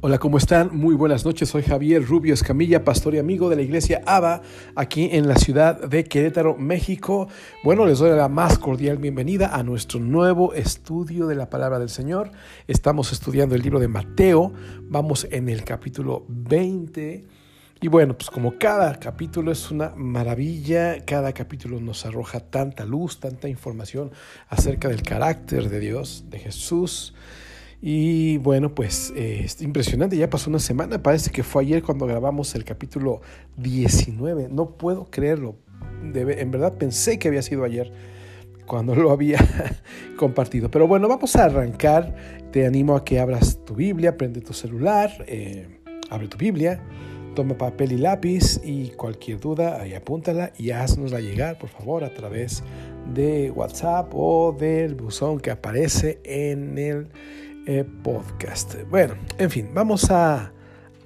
Hola, ¿cómo están? Muy buenas noches. Soy Javier Rubio Escamilla, pastor y amigo de la iglesia ABA, aquí en la ciudad de Querétaro, México. Bueno, les doy la más cordial bienvenida a nuestro nuevo estudio de la palabra del Señor. Estamos estudiando el libro de Mateo. Vamos en el capítulo 20. Y bueno, pues como cada capítulo es una maravilla, cada capítulo nos arroja tanta luz, tanta información acerca del carácter de Dios, de Jesús. Y bueno, pues eh, es impresionante, ya pasó una semana, parece que fue ayer cuando grabamos el capítulo 19, no puedo creerlo, en verdad pensé que había sido ayer cuando lo había compartido. Pero bueno, vamos a arrancar, te animo a que abras tu Biblia, prende tu celular, eh, abre tu Biblia, toma papel y lápiz y cualquier duda ahí apúntala y haznosla llegar por favor a través de WhatsApp o del buzón que aparece en el eh, podcast. Bueno, en fin, vamos a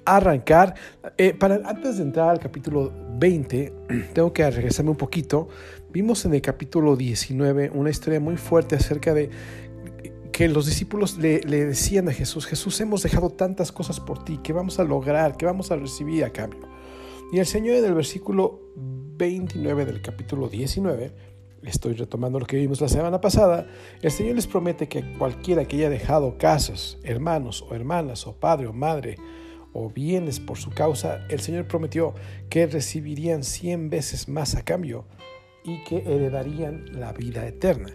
arrancar. Eh, para, antes de entrar al capítulo 20, tengo que regresarme un poquito. Vimos en el capítulo 19 una historia muy fuerte acerca de que los discípulos le, le, decían a Jesús, Jesús, hemos dejado tantas cosas por ti, que vamos a lograr, que vamos a recibir a cambio. Y el Señor en el versículo 29 del capítulo 19 estoy retomando lo que vimos la semana pasada, el Señor les promete que cualquiera que haya dejado casas, hermanos o hermanas, o padre o madre, o bienes por su causa, el Señor prometió que recibirían cien veces más a cambio y que heredarían la vida eterna.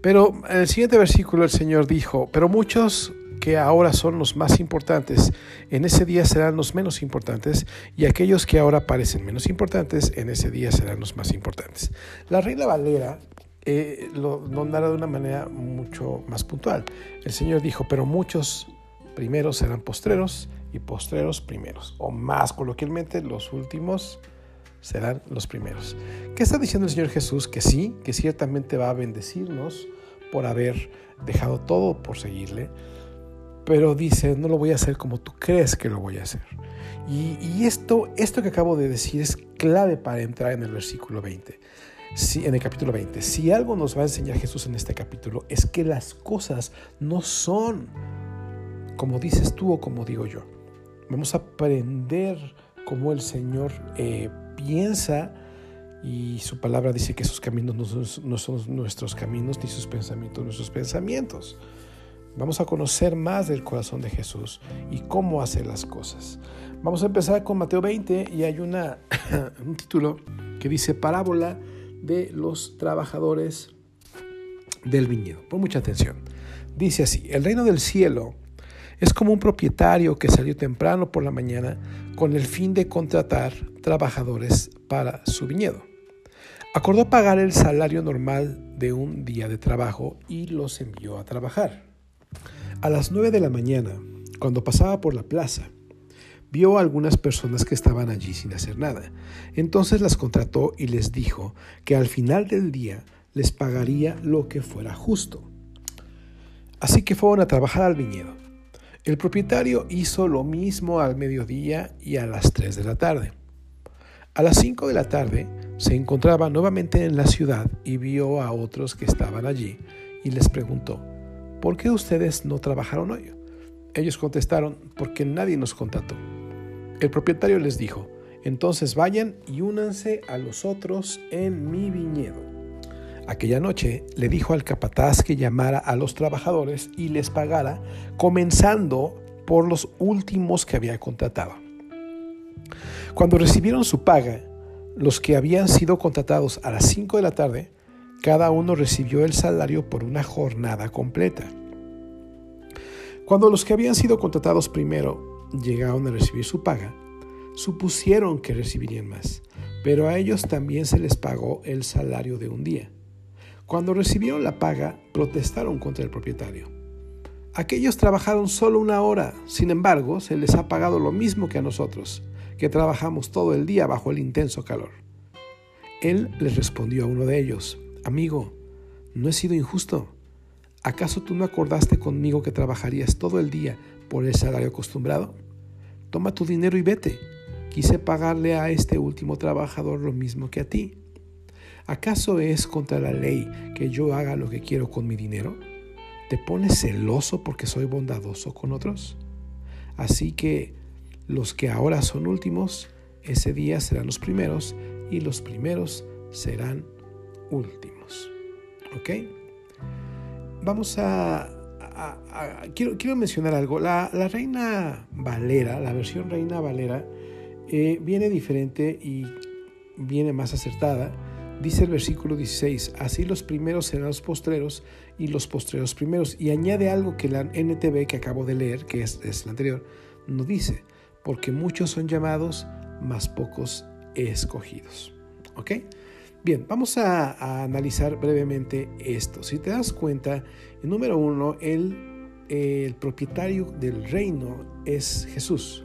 Pero en el siguiente versículo el Señor dijo, pero muchos que ahora son los más importantes, en ese día serán los menos importantes, y aquellos que ahora parecen menos importantes, en ese día serán los más importantes. La Reina Valera eh, lo, narra de una manera mucho más puntual. El Señor dijo, pero muchos primeros serán postreros y postreros primeros, o más coloquialmente, los últimos serán los primeros. ¿Qué está diciendo el Señor Jesús? Que sí, que ciertamente va a bendecirnos por haber dejado todo por seguirle, pero dice, no lo voy a hacer como tú crees que lo voy a hacer. Y, esto, esto que acabo de decir es clave para entrar en el versículo 20, si, en el capítulo 20. Si algo nos va a enseñar Jesús en este capítulo es que las cosas no son como dices tú o como digo yo. Vamos a aprender cómo el Señor eh, piensa y su palabra dice que sus caminos no son, no son nuestros caminos ni sus pensamientos nuestros pensamientos. Vamos a conocer más del corazón de Jesús y cómo hace las cosas. Vamos a empezar con Mateo 20 y hay un título que dice Parábola de los trabajadores del viñedo. Pon mucha atención. Dice así, el reino del cielo es como un propietario que salió temprano por la mañana con el fin de contratar trabajadores para su viñedo. Acordó pagar el salario normal de un día de trabajo y los envió a trabajar. A las nueve de la mañana, cuando pasaba por la plaza, vio a algunas personas que estaban allí sin hacer nada. Entonces las contrató y les dijo que al final del día les pagaría lo que fuera justo. Así que fueron a trabajar al viñedo. El propietario hizo lo mismo al mediodía y a las tres de la tarde. A las cinco de la tarde se encontraba nuevamente en la ciudad y vio a otros que estaban allí y les preguntó, ¿por qué ustedes no trabajaron hoy? Ellos contestaron, porque nadie nos contrató. El propietario les dijo, entonces vayan y únanse a los otros en mi viñedo. Aquella noche le dijo al capataz que llamara a los trabajadores y les pagara, comenzando por los últimos que había contratado. Cuando recibieron su paga, los que habían sido contratados a las 5 de la tarde cada uno recibió el salario por una jornada completa. Cuando los que habían sido contratados primero llegaron a recibir su paga, supusieron que recibirían más, pero a ellos también se les pagó el salario de un día. Cuando recibieron la paga, protestaron contra el propietario. Aquellos trabajaron solo una hora, sin embargo, se les ha pagado lo mismo que a nosotros, que trabajamos todo el día bajo el intenso calor. Él les respondió a uno de ellos, Amigo, no he sido injusto. ¿Acaso tú no acordaste conmigo que trabajarías todo el día por el salario acostumbrado? Toma tu dinero y vete. Quise pagarle a este último trabajador lo mismo que a ti. ¿Acaso es contra la ley que yo haga lo que quiero con mi dinero? ¿Te pones celoso porque soy bondadoso con otros? Así que los que ahora son últimos, ese día serán los primeros y los primeros serán últimos. ¿Ok? Vamos a... quiero, quiero, mencionar algo. La, Reina Valera, la versión Reina Valera, eh, viene diferente y viene más acertada. Dice el versículo 16, así los primeros serán los postreros y los postreros primeros. Y añade algo que la NTV que acabo de leer, que es, es la anterior, no dice, porque muchos son llamados, más pocos escogidos. ¿Ok? Bien, vamos a, analizar brevemente esto. Si te das cuenta, número uno, el, el propietario del reino es Jesús.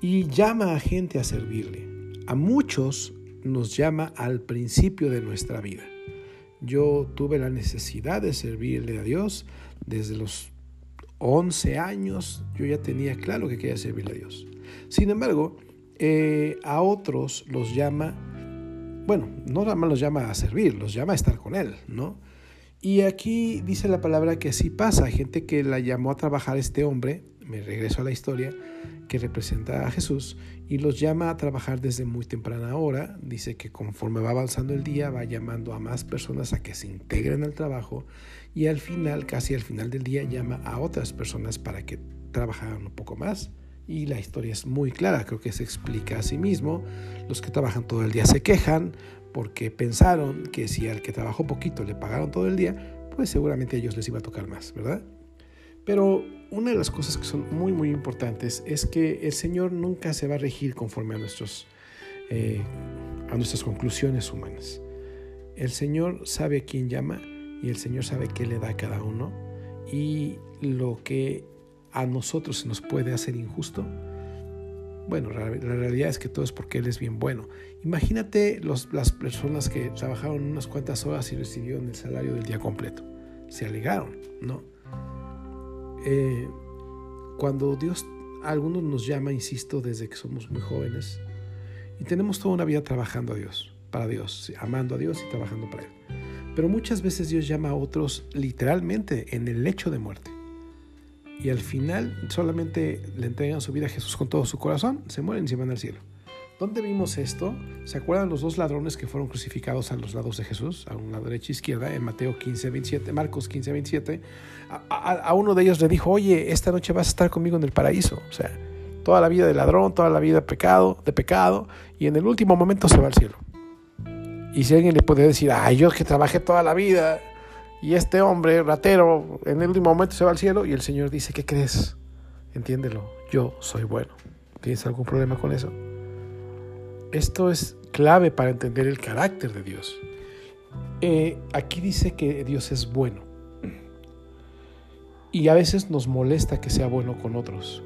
Y llama a gente a servirle. A muchos nos llama al principio de nuestra vida. Yo tuve la necesidad de servirle a Dios desde los 11 años. Yo ya tenía claro que quería servirle a Dios. Sin embargo, eh, a otros los llama, bueno, no nada más los llama a servir, los llama a estar con Él, ¿no? Y aquí dice la palabra que así pasa, gente que la llamó a trabajar este hombre, me regreso a la historia, que representa a Jesús, y los llama a trabajar desde muy temprana hora. Dice que conforme va avanzando el día, va llamando a más personas a que se integren al trabajo, y al final, casi al final del día, llama a otras personas para que trabajaran un poco más y la historia es muy clara, creo que se explica a sí mismo. Los que trabajan todo el día se quejan porque pensaron que si al que trabajó poquito le pagaron todo el día, pues seguramente a ellos les iba a tocar más, ¿verdad? Pero una de las cosas que son muy, muy importantes es que el Señor nunca se va a regir conforme a, nuestros, eh, a nuestras conclusiones humanas. El Señor sabe a quién llama y el Señor sabe qué le da a cada uno y lo que a nosotros se nos puede hacer injusto? Bueno, la, realidad es que todo es porque Él es bien bueno. Imagínate las personas que trabajaron unas cuantas horas y recibieron el salario del día completo. Se alegaron, ¿no? Eh, cuando Dios, a algunos nos llama, insisto, desde que somos muy jóvenes, y tenemos toda una vida trabajando a Dios, para Dios, amando a Dios y trabajando para Él. Pero muchas veces Dios llama a otros literalmente en el lecho de muerte y al final solamente le entregan su vida a Jesús con todo su corazón, se mueren y se van al cielo. ¿Dónde vimos esto? ¿Se acuerdan los dos ladrones que fueron crucificados a los lados de Jesús, a una derecha e izquierda, en Mateo 15, 27, Marcos 15, 27? A, uno de ellos le dijo, oye, esta noche vas a estar conmigo en el paraíso. O sea, toda la vida de ladrón, toda la vida de pecado, de pecado, y en el último momento se va al cielo. Y si alguien le puede decir, ay, yo que trabajé toda la vida, y este hombre, ratero, en el último momento se va al cielo y el Señor dice, ¿qué crees? Entiéndelo, yo soy bueno. ¿Tienes algún problema con eso? Esto es clave para entender el carácter de Dios. Eh, aquí dice que Dios es bueno. Y a veces nos molesta que sea bueno con otros.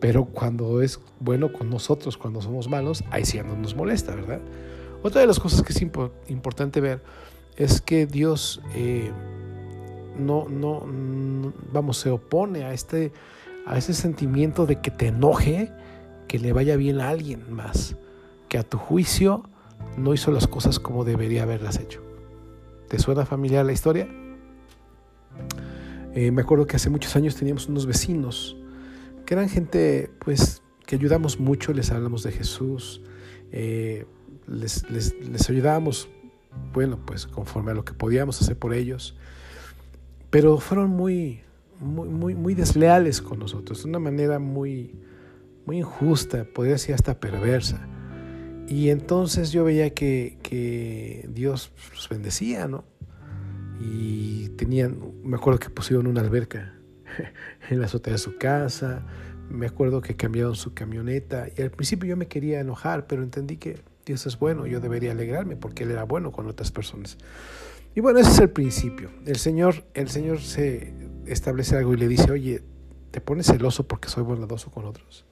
Pero cuando es bueno con nosotros, cuando somos malos, ahí sí no nos molesta, ¿verdad? Otra de las cosas que es importante ver es que Dios eh, no, no, vamos, se opone a este, a ese sentimiento de que te enoje que le vaya bien a alguien más, que a tu juicio no hizo las cosas como debería haberlas hecho. ¿Te suena familiar la historia? Eh, me acuerdo que hace muchos años teníamos unos vecinos que eran gente, pues, que ayudamos mucho, les hablamos de Jesús, eh, les, les, les ayudábamos bueno, pues conforme a lo que podíamos hacer por ellos. Pero fueron muy, muy, muy, desleales con nosotros, de una manera muy, muy injusta, podría decir hasta perversa. Y entonces yo veía que, que Dios los bendecía, ¿no? Y tenían, me acuerdo que pusieron una alberca en la azotea de su casa, me acuerdo que cambiaron su camioneta y al principio yo me quería enojar, pero entendí que Dios es bueno, yo debería alegrarme porque Él era bueno con otras personas. Y bueno, ese es el principio. El Señor, el Señor se establece algo y le dice, oye, ¿te pones celoso porque soy bondadoso con otros?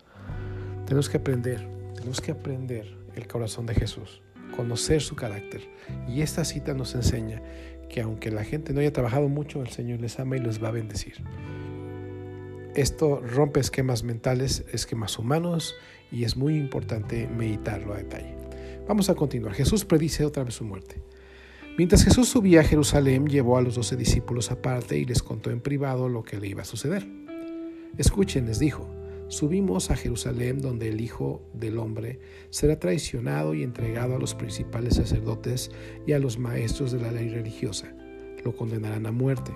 Tenemos que aprender, tenemos que aprender el corazón de Jesús, conocer su carácter. Y esta cita nos enseña que aunque la gente no haya trabajado mucho, el Señor les ama y les va a bendecir. Esto rompe esquemas mentales, esquemas humanos y es muy importante meditarlo a detalle. Vamos a continuar. Jesús predice otra vez su muerte. Mientras Jesús subía a Jerusalén, llevó a los doce discípulos aparte y les contó en privado lo que le iba a suceder. Escuchen, les dijo, subimos a Jerusalén donde el Hijo del Hombre será traicionado y entregado a los principales sacerdotes y a los maestros de la ley religiosa. Lo condenarán a muerte.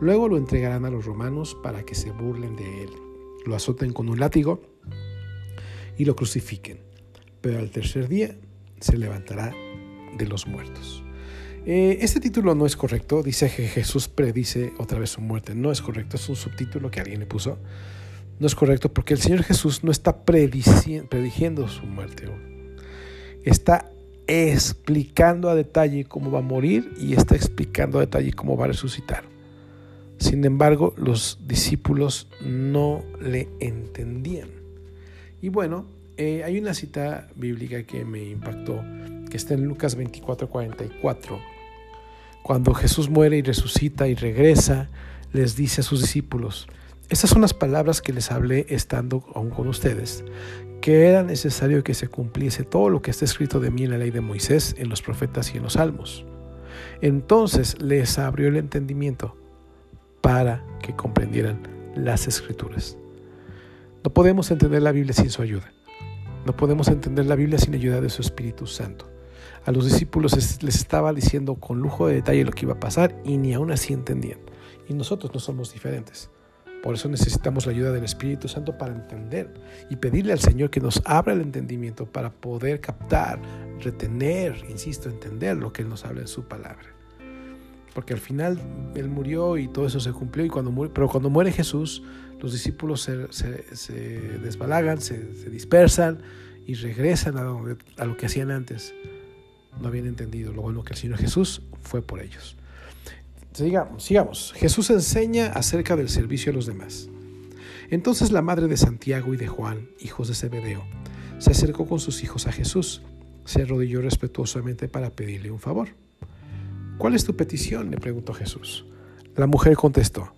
Luego lo entregarán a los romanos para que se burlen de él. Lo azoten con un látigo y lo crucifiquen. Pero al tercer día se levantará de los muertos. Eh, este título no es correcto, dice que Jesús predice otra vez su muerte. No es correcto, es un subtítulo que alguien le puso. No es correcto porque el Señor Jesús no está prediciendo su muerte. Está explicando a detalle cómo va a morir y está explicando a detalle cómo va a resucitar. Sin embargo, los discípulos no le entendían. Y bueno, eh, hay una cita bíblica que me impactó, que está en Lucas 24, 44 cuando Jesús muere y resucita y regresa, les dice a sus discípulos, estas son las palabras que les hablé estando aún con ustedes, que era necesario que se cumpliese todo lo que está escrito de mí en la ley de Moisés, en los profetas y en los salmos. Entonces les abrió el entendimiento para que comprendieran las escrituras. No podemos entender la Biblia sin su ayuda. No podemos entender la Biblia sin ayuda de su Espíritu Santo. A los discípulos les estaba diciendo con lujo de detalle lo que iba a pasar y ni aún así entendían. Y nosotros no somos diferentes. Por eso necesitamos la ayuda del Espíritu Santo para entender y pedirle al Señor que nos abra el entendimiento para poder captar, retener, insisto, entender lo que Él nos habla en su palabra. Porque al final Él murió y todo eso se cumplió, y cuando pero cuando muere Jesús, los discípulos se, desbalagan, se, dispersan y regresan a lo que hacían antes no habían entendido lo bueno que el Señor Jesús fue por ellos. Sigamos, sigamos. Jesús enseña acerca del servicio a los demás. Entonces la madre de Santiago y de Juan, hijos de Zebedeo, se acercó con sus hijos a Jesús, se arrodilló respetuosamente para pedirle un favor. ¿Cuál es tu petición? le preguntó Jesús. La mujer contestó,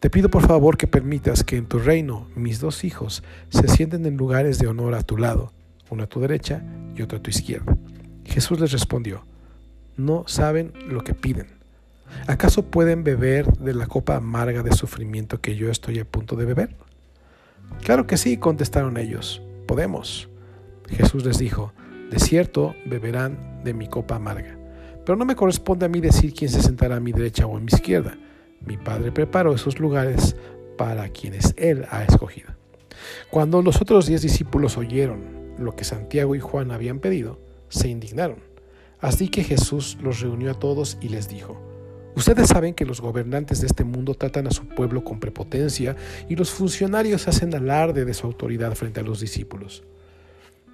te pido por favor que permitas que en tu reino mis dos hijos se sienten en lugares de honor a tu lado, uno a tu derecha y otro a tu izquierda. Jesús les respondió, no saben lo que piden. ¿Acaso pueden beber de la copa amarga de sufrimiento que yo estoy a punto de beber? Claro que sí, contestaron ellos, podemos. Jesús les dijo, de cierto beberán de mi copa amarga, pero no me corresponde a mí decir quién se sentará a mi derecha o a mi izquierda. Mi Padre preparó esos lugares para quienes Él ha escogido. Cuando los otros diez discípulos oyeron lo que Santiago y Juan habían pedido, se indignaron. Así que Jesús los reunió a todos y les dijo, Ustedes saben que los gobernantes de este mundo tratan a su pueblo con prepotencia y los funcionarios hacen alarde de su autoridad frente a los discípulos.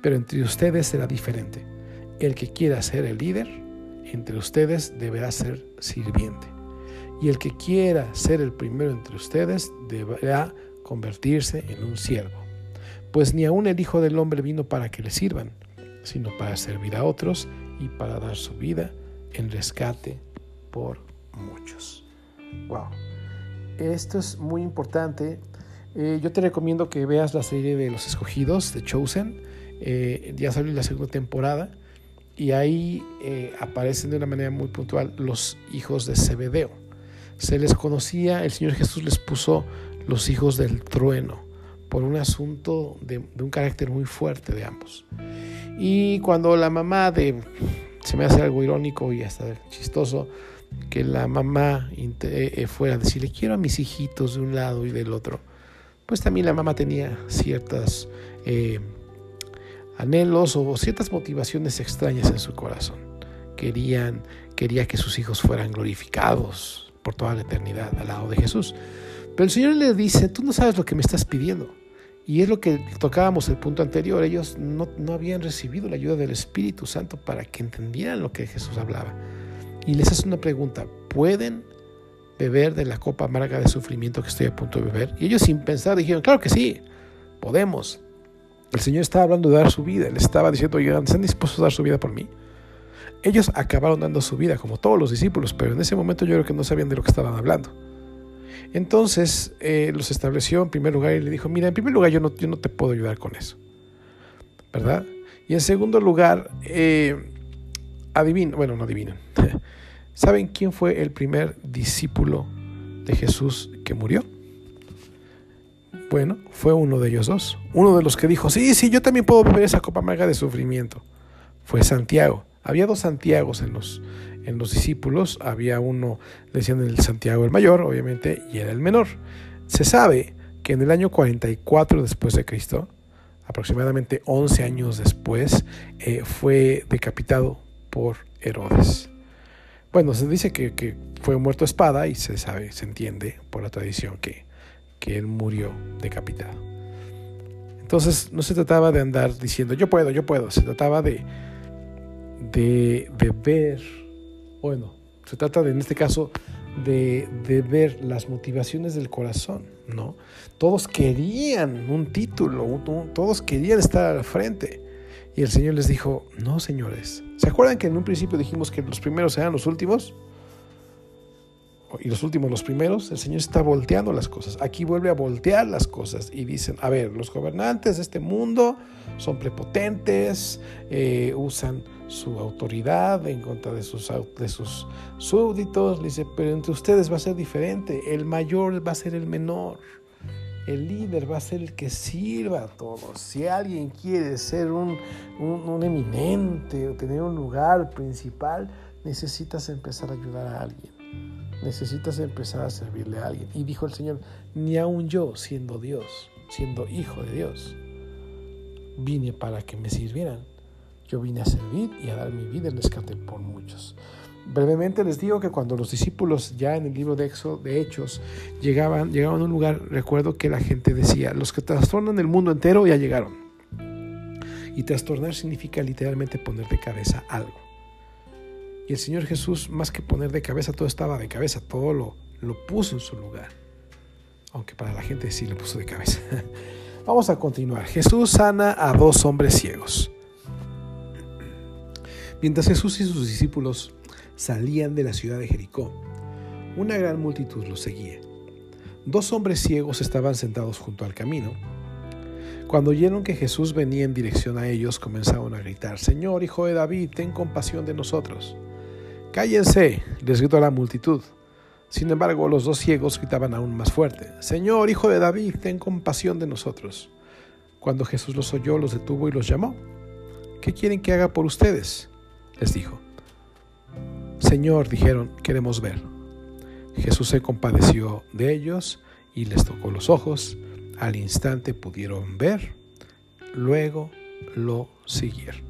Pero entre ustedes será diferente. El que quiera ser el líder, entre ustedes deberá ser sirviente. Y el que quiera ser el primero entre ustedes deberá convertirse en un siervo. Pues ni aun el Hijo del Hombre vino para que le sirvan, sino para servir a otros y para dar su vida en rescate por muchos. Wow. Esto es muy importante. Eh, yo te recomiendo que veas la serie de Los Escogidos, de Chosen. Eh, ya salió la segunda temporada y ahí eh, aparecen de una manera muy puntual los hijos de Zebedeo. Se les conocía, el Señor Jesús les puso los hijos del trueno por un asunto de, un carácter muy fuerte de ambos. Y cuando la mamá de, se me hace algo irónico y hasta chistoso, que la mamá eh, eh, fuera a decirle quiero a mis hijitos de un lado y del otro, pues también la mamá tenía ciertos eh, anhelos o ciertas motivaciones extrañas en su corazón. Querían, quería que sus hijos fueran glorificados por toda la eternidad al lado de Jesús. Pero el Señor le dice, tú no sabes lo que me estás pidiendo. Y es lo que tocábamos el punto anterior, ellos no, habían recibido la ayuda del Espíritu Santo para que entendieran lo que Jesús hablaba. Y les hace una pregunta, ¿pueden beber de la copa amarga de sufrimiento que estoy a punto de beber? Y ellos sin pensar dijeron, claro que sí, podemos. El Señor estaba hablando de dar su vida, les estaba diciendo, oigan, ¿están dispuestos a dar su vida por mí? Ellos acabaron dando su vida, como todos los discípulos, pero en ese momento yo creo que no sabían de lo que estaban hablando. Entonces eh, los estableció en primer lugar y le dijo, mira, en primer lugar yo no, no te puedo ayudar con eso, ¿verdad? Y en segundo lugar, eh, bueno, no adivinen, ¿saben quién fue el primer discípulo de Jesús que murió? Bueno, fue uno de ellos dos. Uno de los que dijo, sí, sí, yo también puedo beber esa copa amarga de sufrimiento. Fue Santiago. Había dos Santiagos en los, en los discípulos. Había uno, decían el Santiago el mayor, obviamente, y era el menor. Se sabe que en el año 44 después de Cristo, aproximadamente 11 años después, eh, fue decapitado por Herodes. Bueno, se dice que, que, fue muerto a espada y se sabe, se entiende por la tradición que, que él murió decapitado. Entonces no se trataba de andar diciendo yo puedo, yo puedo, se trataba de, de, ver, bueno, se trata de, en este caso de, de, ver las motivaciones del corazón, ¿no? Todos querían un título, todos querían estar al frente. Y el Señor les dijo, no, señores. ¿Se acuerdan que en un principio dijimos que los primeros eran los últimos? Y los últimos los primeros, el Señor está volteando las cosas. Aquí vuelve a voltear las cosas y dicen, a ver, los gobernantes de este mundo son prepotentes, eh, usan su autoridad en contra de sus, de sus súbditos. dice, pero entre ustedes va a ser diferente. El mayor va a ser el menor. El líder va a ser el que sirva a todos. Si alguien quiere ser un, un, un eminente o tener un lugar principal, necesitas empezar a ayudar a alguien necesitas empezar a servirle a alguien. Y dijo el Señor, ni aun yo, siendo Dios, siendo hijo de Dios, vine para que me sirvieran. Yo vine a servir y a dar mi vida en rescate por muchos. Brevemente les digo que cuando los discípulos ya en el libro de, Éxodo, de Hechos llegaban, llegaban a un lugar, recuerdo que la gente decía, los que trastornan el mundo entero ya llegaron. Y trastornar significa literalmente poner de cabeza algo. Y el Señor Jesús, más que poner de cabeza, todo estaba de cabeza, todo lo, lo puso en su lugar. Aunque para la gente sí lo puso de cabeza. Vamos a continuar. Jesús sana a dos hombres ciegos. Mientras Jesús y sus discípulos salían de la ciudad de Jericó, una gran multitud los seguía. Dos hombres ciegos estaban sentados junto al camino. Cuando oyeron que Jesús venía en dirección a ellos, comenzaron a gritar, Señor, Hijo de David, ten compasión de nosotros. Cállense, les gritó la multitud. Sin embargo, los dos ciegos gritaban aún más fuerte, Señor, hijo de David, ten compasión de nosotros. Cuando Jesús los oyó, los detuvo y los llamó. ¿Qué quieren que haga por ustedes? les dijo. Señor, dijeron, queremos ver. Jesús se compadeció de ellos y les tocó los ojos. Al instante pudieron ver, luego lo siguieron.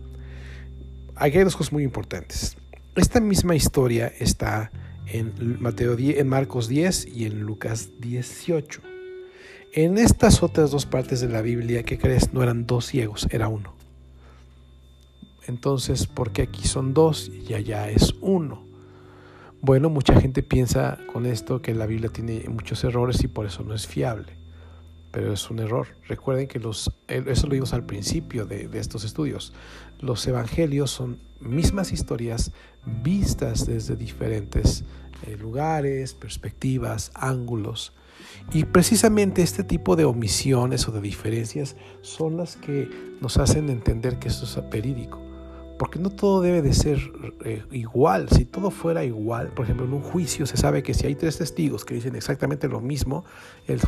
Aquí hay dos cosas muy importantes. Esta misma historia está en, Mateo en Marcos 10 y en Lucas 18. En estas otras dos partes de la Biblia, ¿qué crees? No eran dos ciegos, era uno. Entonces, ¿por qué aquí son dos y allá es uno? Bueno, mucha gente piensa con esto que la Biblia tiene muchos errores y por eso no es fiable pero es un error. Recuerden que los, eso lo vimos al principio de, estos estudios. Los evangelios son mismas historias vistas desde diferentes eh, lugares, perspectivas, ángulos. Y precisamente este tipo de omisiones o de diferencias son las que nos hacen entender que esto es verídico porque no todo debe de ser eh, igual. Si todo fuera igual, por ejemplo, en un juicio se sabe que si hay tres testigos que dicen exactamente lo mismo, el,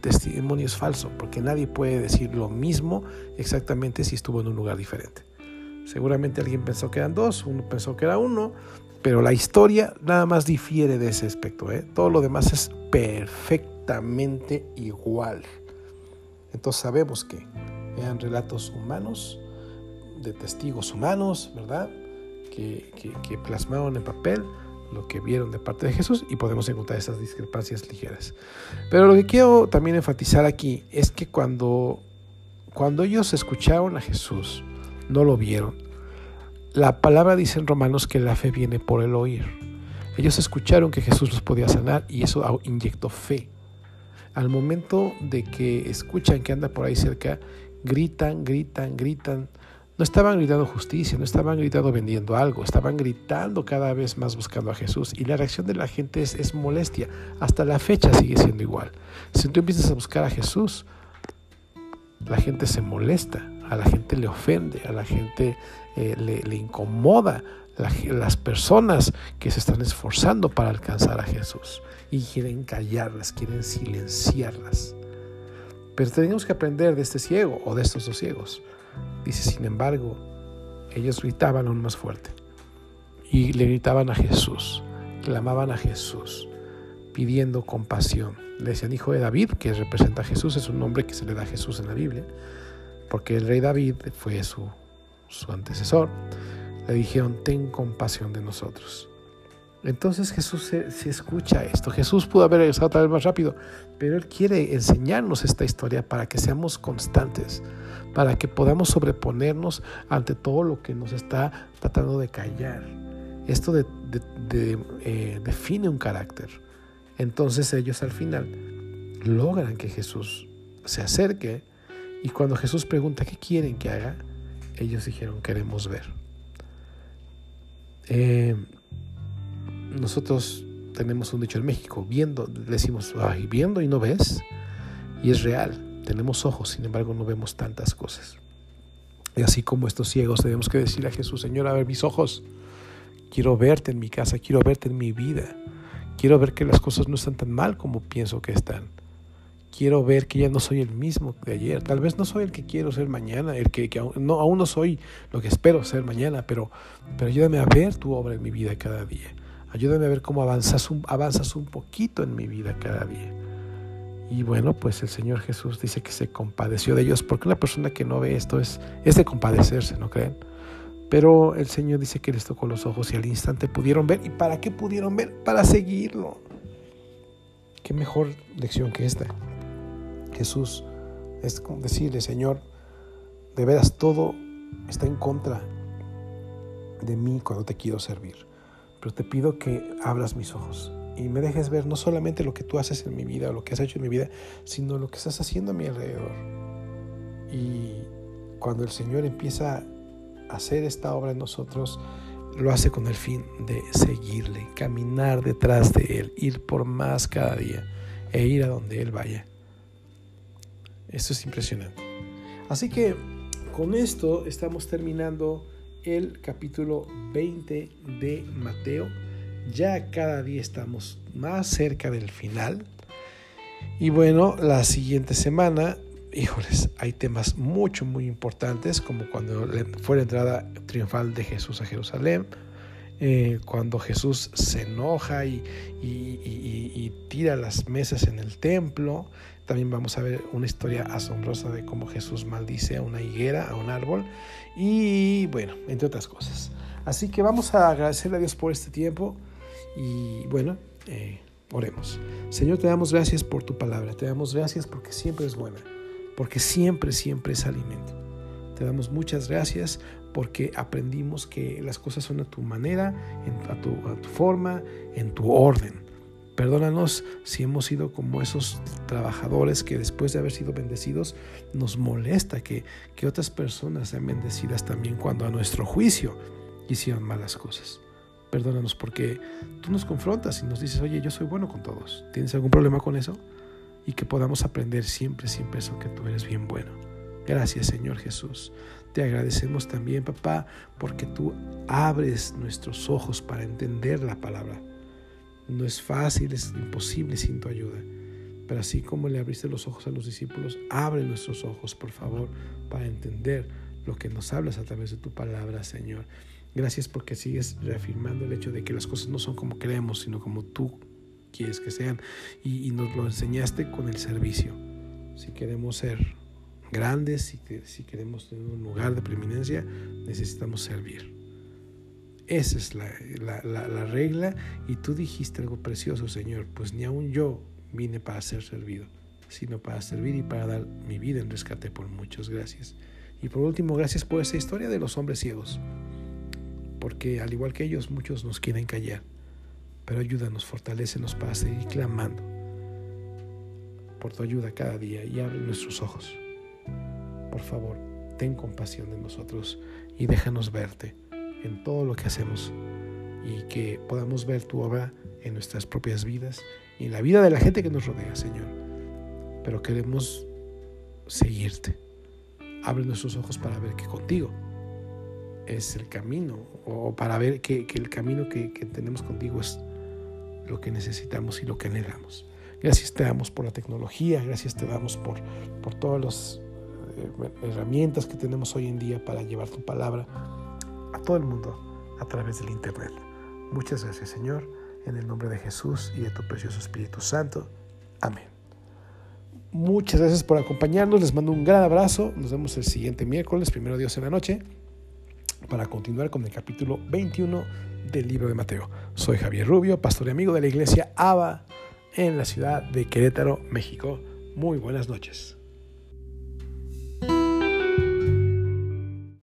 testimonio es falso, porque nadie puede decir lo mismo exactamente si estuvo en un lugar diferente. Seguramente alguien pensó que eran dos, uno pensó que era uno, pero la historia nada más difiere de ese aspecto. ¿eh? Todo lo demás es perfectamente igual. Entonces sabemos que eran relatos humanos de testigos humanos, ¿verdad? Que, plasmaron en papel lo que vieron de parte de Jesús y podemos encontrar esas discrepancias ligeras. Pero lo que quiero también enfatizar aquí es que cuando, cuando ellos escucharon a Jesús, no lo vieron. La palabra dice en Romanos que la fe viene por el oír. Ellos escucharon que Jesús los podía sanar y eso inyectó fe. Al momento de que escuchan que anda por ahí cerca, gritan, gritan, gritan no estaban gritando justicia, no estaban gritando vendiendo algo, estaban gritando cada vez más buscando a Jesús. Y la reacción de la gente es, molestia. Hasta la fecha sigue siendo igual. Si tú empiezas a buscar a Jesús, la gente se molesta, a la gente le ofende, a la gente eh, le, incomoda las personas que se están esforzando para alcanzar a Jesús y quieren callarlas, quieren silenciarlas. Pero tenemos que aprender de este ciego o de estos dos ciegos. Dice, sin embargo, ellos gritaban aún más fuerte y le gritaban a Jesús, clamaban a Jesús, pidiendo compasión. Le decían hijo de David, que representa a Jesús, es un nombre que se le da a Jesús en la Biblia, porque el rey David fue su, su antecesor. Le dijeron, ten compasión de nosotros. Entonces Jesús se, escucha esto. Jesús pudo haber regresado otra vez más rápido, pero Él quiere enseñarnos esta historia para que seamos constantes, para que podamos sobreponernos ante todo lo que nos está tratando de callar. Esto eh, define un carácter. Entonces ellos al final logran que Jesús se acerque y cuando Jesús pregunta qué quieren que haga, ellos dijeron queremos ver. Eh, nosotros tenemos un dicho en México, viendo, decimos, ay, viendo y no ves, y es real, tenemos ojos, sin embargo no vemos tantas cosas. Y así como estos ciegos tenemos que decir a Jesús, Señor, a ver mis ojos, quiero verte en mi casa, quiero verte en mi vida, quiero ver que las cosas no están tan mal como pienso que están. Quiero ver que ya no soy el mismo de ayer. Tal vez no soy el que quiero ser mañana, el que, aún, no, aún no soy lo que espero ser mañana, pero, pero ayúdame a ver tu obra en mi vida cada día. Ayúdame a ver cómo avanzas un, avanzas un poquito en mi vida cada día. Y bueno, pues el Señor Jesús dice que se compadeció de ellos, porque una persona que no ve esto es, es de compadecerse, ¿no creen? Pero el Señor dice que les tocó los ojos y al instante pudieron ver. ¿Y para qué pudieron ver? Para seguirlo. ¿Qué mejor lección que esta? Jesús es decirle, Señor, de veras todo está en contra de mí cuando te quiero servir pero te pido que abras mis ojos y me dejes ver no solamente lo que tú haces en mi vida o lo que has hecho en mi vida, sino lo que estás haciendo a mi alrededor. Y cuando el Señor empieza a hacer esta obra en nosotros, lo hace con el fin de seguirle, caminar detrás de Él, ir por más cada día e ir a donde Él vaya. Esto es impresionante. Así que con esto estamos terminando el capítulo 20 de Mateo. Ya cada día estamos más cerca del final. Y bueno, la siguiente semana, híjoles, hay temas mucho, muy importantes, como cuando fue la entrada triunfal de Jesús a Jerusalén, eh, cuando Jesús se enoja y, tira las mesas en el templo. También vamos a ver una historia asombrosa de cómo Jesús maldice a una higuera, a un árbol, y bueno, entre otras cosas. Así que vamos a agradecerle a Dios por este tiempo y bueno, eh, oremos. Señor, te damos gracias por tu palabra, te damos gracias porque siempre es buena, porque siempre, siempre es alimento. Te damos muchas gracias porque aprendimos que las cosas son a tu manera, a, tu, a tu forma, en tu orden. Perdónanos si hemos sido como esos trabajadores que después de haber sido bendecidos nos molesta que, que otras personas sean bendecidas también cuando a nuestro juicio hicieron malas cosas. Perdónanos porque tú nos confrontas y nos dices, oye, yo soy bueno con todos. ¿Tienes algún problema con eso? Y que podamos aprender siempre, siempre eso, que tú eres bien bueno. Gracias Señor Jesús. Te agradecemos también, papá, porque tú abres nuestros ojos para entender la palabra no es fácil, es imposible sin tu ayuda. Pero así como le abriste los ojos a los discípulos, abre nuestros ojos, por favor, para entender lo que nos hablas a través de tu palabra, Señor. Gracias porque sigues reafirmando el hecho de que las cosas no son como creemos, sino como tú quieres que sean. Y, nos lo enseñaste con el servicio. Si queremos ser grandes, si, si queremos tener un lugar de preeminencia, necesitamos servir. Esa es la, regla y tú dijiste algo precioso, Señor, pues ni aún yo vine para ser servido, sino para servir y para dar mi vida en rescate por muchos. Gracias. Y por último, gracias por esa historia de los hombres ciegos, porque al igual que ellos, muchos nos quieren callar, pero ayúdanos, fortalecenos para seguir clamando por tu ayuda cada día y abre nuestros ojos. Por favor, ten compasión de nosotros y déjanos verte en todo lo que hacemos y que podamos ver tu obra en nuestras propias vidas y en la vida de la gente que nos rodea, Señor. Pero queremos seguirte. Abre nuestros ojos para ver que contigo es el camino o para ver que, el camino que, tenemos contigo es lo que necesitamos y lo que anhelamos. Gracias te damos por la tecnología, gracias te damos por, por todas las eh, herramientas que tenemos hoy en día para llevar tu palabra a todo el mundo a través del Internet. Muchas gracias Señor, en el nombre de Jesús y de tu precioso Espíritu Santo. Amén. Muchas gracias por acompañarnos, les mando un gran abrazo, nos vemos el siguiente miércoles, primero Dios en la noche, para continuar con el capítulo 21 del libro de Mateo. Soy Javier Rubio, pastor y amigo de la iglesia ABA en la ciudad de Querétaro, México. Muy buenas noches.